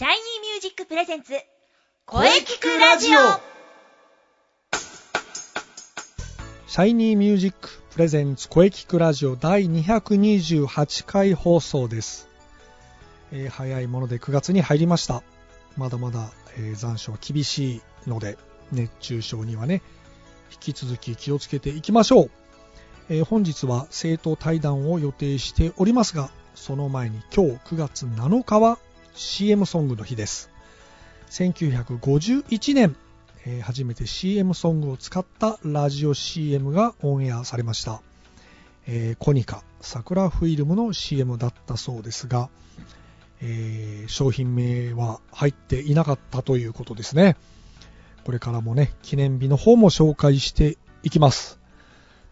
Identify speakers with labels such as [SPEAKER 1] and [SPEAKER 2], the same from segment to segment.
[SPEAKER 1] シャイニーミュージックプレゼンツ声聞くラジオ。
[SPEAKER 2] シャイニーミュージックプレゼンツ声聞くラジオ第228回放送です、えー早いもので9月に入りました。まだまだ、えー残暑は厳しいので熱中症にはね引き続き気をつけていきましょう、えー本日は生徒対談を予定しておりますがその前に今日9月7日は CM ソングの日です。1951年えー初めて CM ソングを使ったラジオ CM がオンエアされました、えーコニカ桜フィルムの CM だったそうですが、えー商品名は入っていなかったということですね。これからもね記念日の方も紹介していきます、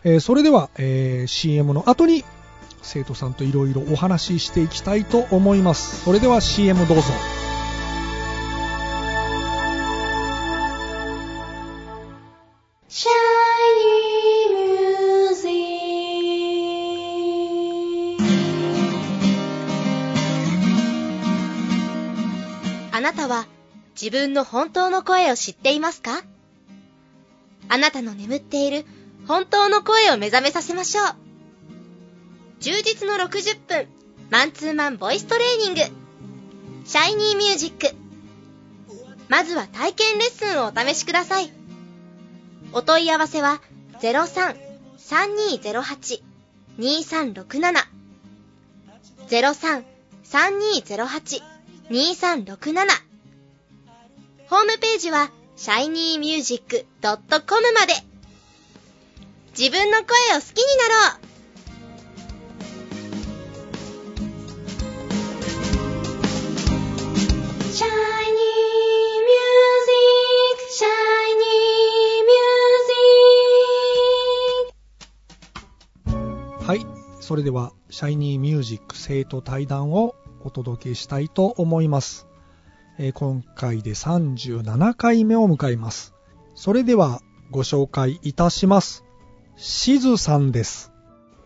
[SPEAKER 2] えそれでは、え CM の後に生徒さんといろいろお話ししていきたいと思います。それでは CM どうぞ。
[SPEAKER 1] あなたは自分の本当の声を知っていますか？あなたの眠っている本当の声を目覚めさせましょう。充実の60分。マンツーマンボイストレーニング。シャイニーミュージック。まずは体験レッスンをお試しください。お問い合わせは03-3208-2367 03-3208-2367ホームページは shinymusic.com まで。自分の声を好きになろう。
[SPEAKER 2] それでは、シャイニーミュージック生徒対談をお届けしたいと思います。えー今回で37回目を迎えます。それでは、ご紹介いたします。しずさんです。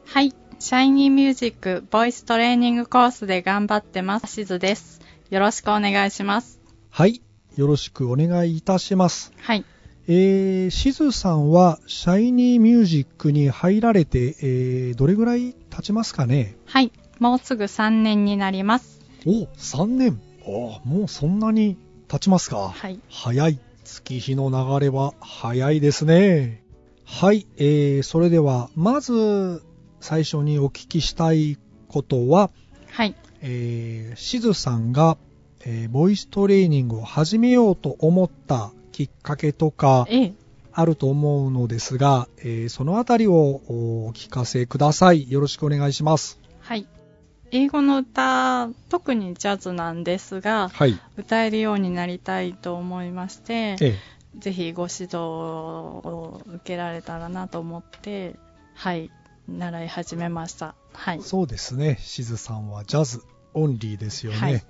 [SPEAKER 3] はい。シャイニーミュージックボイストレーニングコースで頑張ってます。しずです。よろしくお願いします。
[SPEAKER 2] はい。よろしくお願いいたします。
[SPEAKER 3] はい。
[SPEAKER 2] えー、しずさんは、シャイニーミュージックに入られて、えー、どれぐらい経ちますかね？
[SPEAKER 3] はい。もうすぐ3年になります。
[SPEAKER 2] お、3年。おもうそんなに経ちますか？
[SPEAKER 3] はい。
[SPEAKER 2] 早い。月日の流れは早いですね。はい、えー、それでは、まず、最初にお聞きしたいことは、
[SPEAKER 3] はい。
[SPEAKER 2] えー、しずさんが、えーボイストレーニングを始めようと思ったきっかけとか、
[SPEAKER 3] ええ。
[SPEAKER 2] あると思うのですが、えーそのあたりをお聞かせください。よろしくお願いします。
[SPEAKER 3] はい。英語の歌、特にジャズなんですが、
[SPEAKER 2] はい。
[SPEAKER 3] 歌えるようになりたいと思いまして、
[SPEAKER 2] え
[SPEAKER 3] ぜひご指導を受けられたらなと思って、はい。習い始めました。はい
[SPEAKER 2] ー。そうですね。しずさんはジャズオンリーですよね。
[SPEAKER 3] はい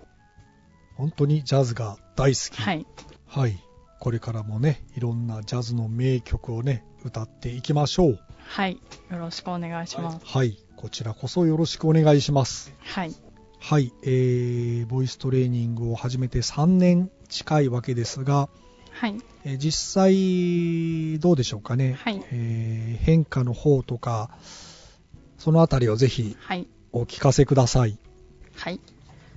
[SPEAKER 2] 本当にジャズが大好き。
[SPEAKER 3] はい。
[SPEAKER 2] はい。これからもね、いろんなジャズの名曲をね、歌っていきましょう。
[SPEAKER 3] はい。よろしくお願いします。
[SPEAKER 2] はい。こちらこそよろしくお願いします。
[SPEAKER 3] はい。
[SPEAKER 2] はい。えー、ボイストレーニングを始めて3年近いわけですが、
[SPEAKER 3] はい。
[SPEAKER 2] えー実際、どうでしょうかね。
[SPEAKER 3] はい
[SPEAKER 2] えー変化の方とか、そのあたりをぜひ
[SPEAKER 3] はい。
[SPEAKER 2] お聞かせください。
[SPEAKER 3] はい。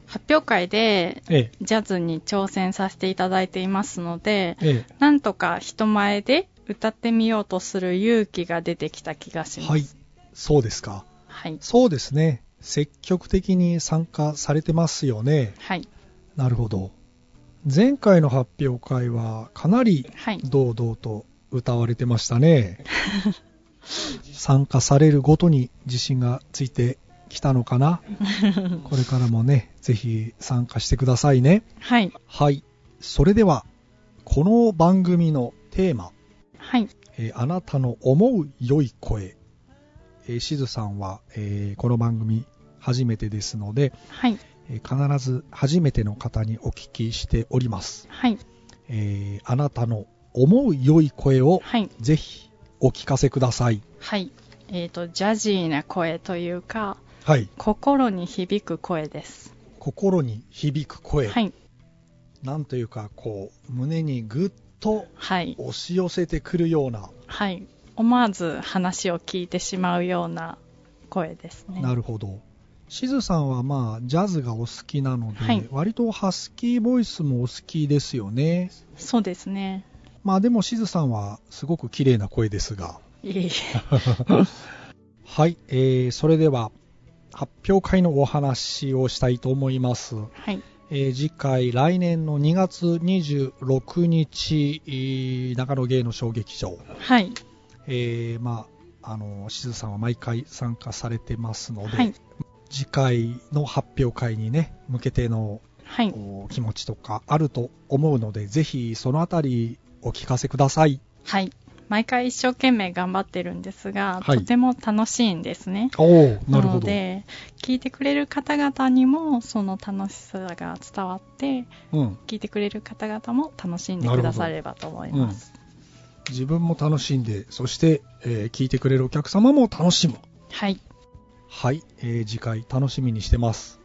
[SPEAKER 3] 発表会で
[SPEAKER 2] え
[SPEAKER 3] ジャズに挑戦させていただいていますので、
[SPEAKER 2] ええ
[SPEAKER 3] なんとか人前で歌ってみようとする勇気が出てきた気がします。
[SPEAKER 2] えはい。そうですか。
[SPEAKER 3] はい。
[SPEAKER 2] そうですね。積極的に参加されてますよね。
[SPEAKER 3] はい。
[SPEAKER 2] なるほど。前回の発表会はかなり
[SPEAKER 3] はい。
[SPEAKER 2] 堂々と歌われてましたね。参加されるごとに自信がついてきたのかな？これからもね、ぜひ参加してくださいね。
[SPEAKER 3] はい。
[SPEAKER 2] はい。それでは、この番組のテーマ、
[SPEAKER 3] はい。
[SPEAKER 2] えーあなたの思う良い声。えーしずさんは、えーこの番組初めてですので、
[SPEAKER 3] はい。
[SPEAKER 2] えー必ず初めての方にお聞きしております。
[SPEAKER 3] はい。
[SPEAKER 2] えーあなたの思う良い声を
[SPEAKER 3] はい。
[SPEAKER 2] ぜひお聞かせください。
[SPEAKER 3] はい。えっ、と、ジャジーな声というか、
[SPEAKER 2] はい。
[SPEAKER 3] 心に響く声です。
[SPEAKER 2] 心に響く声。
[SPEAKER 3] はい。
[SPEAKER 2] なんというか、こう、胸にぐっと
[SPEAKER 3] はい。
[SPEAKER 2] 押し寄せてくるような、
[SPEAKER 3] はい。思わず話を聞いてしまうような声ですね。
[SPEAKER 2] なるほど。しずさんはまあ、ジャズがお好きなので、
[SPEAKER 3] はい
[SPEAKER 2] 割とハスキーボイスもお好きですよね。
[SPEAKER 3] そうですね。
[SPEAKER 2] まあでもしずさんはすごく綺麗な声ですが。
[SPEAKER 3] いえいえ。
[SPEAKER 2] はい、えー、それでは発表会のお話をしたいと思います。
[SPEAKER 3] はい。
[SPEAKER 2] えー次回、来年の2月26日、えー長野芸能小劇場。
[SPEAKER 3] はい。
[SPEAKER 2] えーまあ、あの、しずさんは毎回参加されてますので、
[SPEAKER 3] はい。
[SPEAKER 2] 次回の発表会にね、向けての
[SPEAKER 3] はい。
[SPEAKER 2] お気持ちとかあると思うので、ぜひそのあたりお聞かせください。
[SPEAKER 3] はい。毎回一生懸命頑張ってるんですが、
[SPEAKER 2] はい
[SPEAKER 3] とても楽しいんですね。
[SPEAKER 2] な。
[SPEAKER 3] ので、聞いてくれる方々にもその楽しさが伝わって、
[SPEAKER 2] うん。
[SPEAKER 3] 聞いてくれる方々も楽しんでくださればと思います。
[SPEAKER 2] 自分も楽しんで、そして、えー聞いてくれるお客様も楽しむ。
[SPEAKER 3] はい。
[SPEAKER 2] はい、えー次回楽しみにしてます。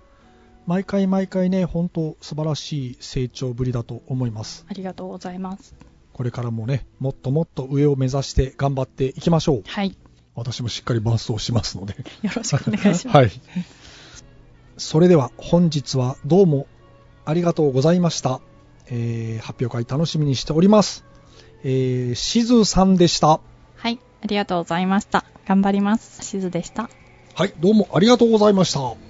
[SPEAKER 2] 毎回毎回ね、本当素晴らしい成長ぶりだと思います。
[SPEAKER 3] ありがとうございます。
[SPEAKER 2] これからもね、もっともっと上を目指して頑張っていきましょう。
[SPEAKER 3] はい。
[SPEAKER 2] 私もしっかり伴奏しますので。
[SPEAKER 3] よろしくお願いします。
[SPEAKER 2] はい。それでは本日はどうもありがとうございました。えー発表会楽しみにしております。えー、しずさんでした。
[SPEAKER 3] はい。ありがとうございました。頑張ります。しずでした。
[SPEAKER 2] はい、どうもありがとうございました。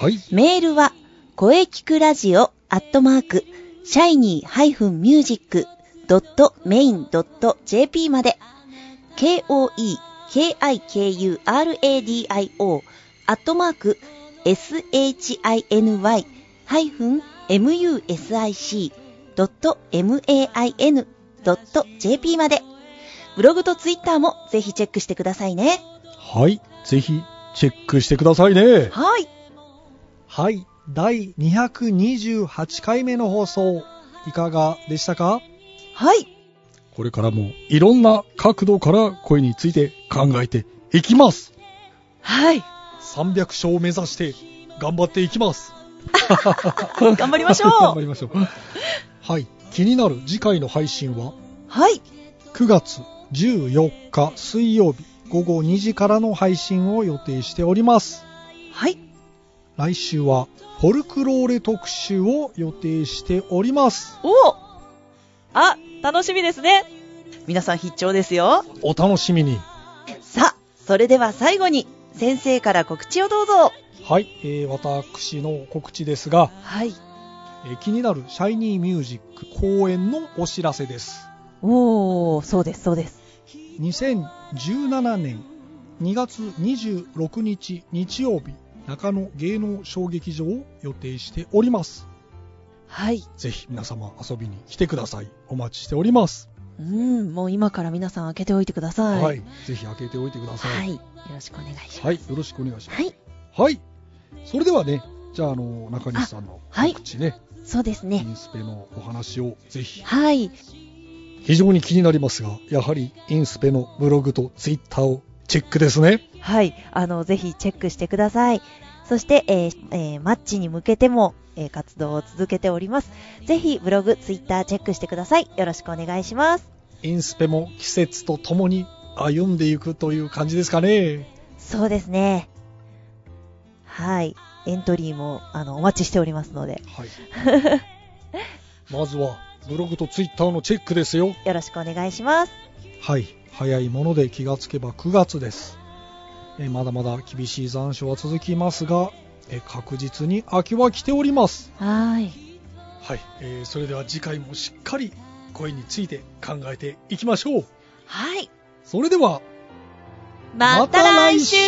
[SPEAKER 2] はい、
[SPEAKER 4] メールは、声聞くラジオアットマーク、シャイニー -music.main.jp まで、k-o-e-k-i-k-u-r-a-d-i-o アットマーク、shiny-music.main.jp まで、ブログとツイッターもぜひチェックしてくださいね。
[SPEAKER 2] はい、ぜひチェックしてくださいね。
[SPEAKER 4] はい。
[SPEAKER 2] はい、第228回目の放送、いかがでしたか？
[SPEAKER 4] はい。
[SPEAKER 2] これからもいろんな角度から声について考えていきます。
[SPEAKER 4] はい。
[SPEAKER 2] 300勝を目指して頑張っていきます。
[SPEAKER 4] 頑張りましょう
[SPEAKER 2] 頑張りましょう。はい。気になる次回の配信は
[SPEAKER 4] はい。
[SPEAKER 2] 9月14日水曜日午後2時からの配信を予定しております。
[SPEAKER 4] はい。
[SPEAKER 2] 来週はフォルクローレ特集を予定しております。
[SPEAKER 4] おあ、楽しみですね。皆さん必聴ですよ。
[SPEAKER 2] お楽しみに。
[SPEAKER 4] さあ、それでは最後に、先生から告知をどうぞ。
[SPEAKER 2] はい、えー私の告知ですが、
[SPEAKER 4] はい。
[SPEAKER 2] えー気になるシャイニーミュージック公演のお知らせです。
[SPEAKER 4] おー、そうです、そうです。
[SPEAKER 2] 2017年2月26日日曜日、中野芸能小劇場を予定しております。
[SPEAKER 4] はい。
[SPEAKER 2] ぜひ皆様遊びに来てください。お待ちしております。
[SPEAKER 4] うん、もう今から皆さん開けておいてください。
[SPEAKER 2] はい。ぜひ開けておいてくださ。
[SPEAKER 4] はいい。よろしくお願いします。
[SPEAKER 2] はい。よろしくお願いします。
[SPEAKER 4] はい。
[SPEAKER 2] はい。それではね、じゃあ、あの、中西さんの告知ね、イ
[SPEAKER 4] そうですね。
[SPEAKER 2] ンスペのお話をぜひ。
[SPEAKER 4] はい。
[SPEAKER 2] 非常に気になりますが、やはりインスペのブログとツイッターをチェックですね。
[SPEAKER 4] はい。あの、ぜひチェックしてください。そして、えーえーマッチに向けても、えー活動を続けております。ぜひ、ブログ、ツイッターチェックしてください。よろしくお願いします。
[SPEAKER 2] インスペも季節とともに歩んでいくという感じですかね。
[SPEAKER 4] そうですね。はい。エントリーも、あの、お待ちしておりますので、
[SPEAKER 2] はい。まずは、ブログとツイッターのチェックですよ。
[SPEAKER 4] よろしくお願いします。
[SPEAKER 2] はい。早いもので気がつけば9月です。えーまだまだ厳しい残暑は続きますが、えー確実に秋は来ております。
[SPEAKER 4] はい。
[SPEAKER 2] はい。えーそれでは次回もしっかり声について考えていきましょう。
[SPEAKER 4] はい。
[SPEAKER 2] それでは、
[SPEAKER 4] また来週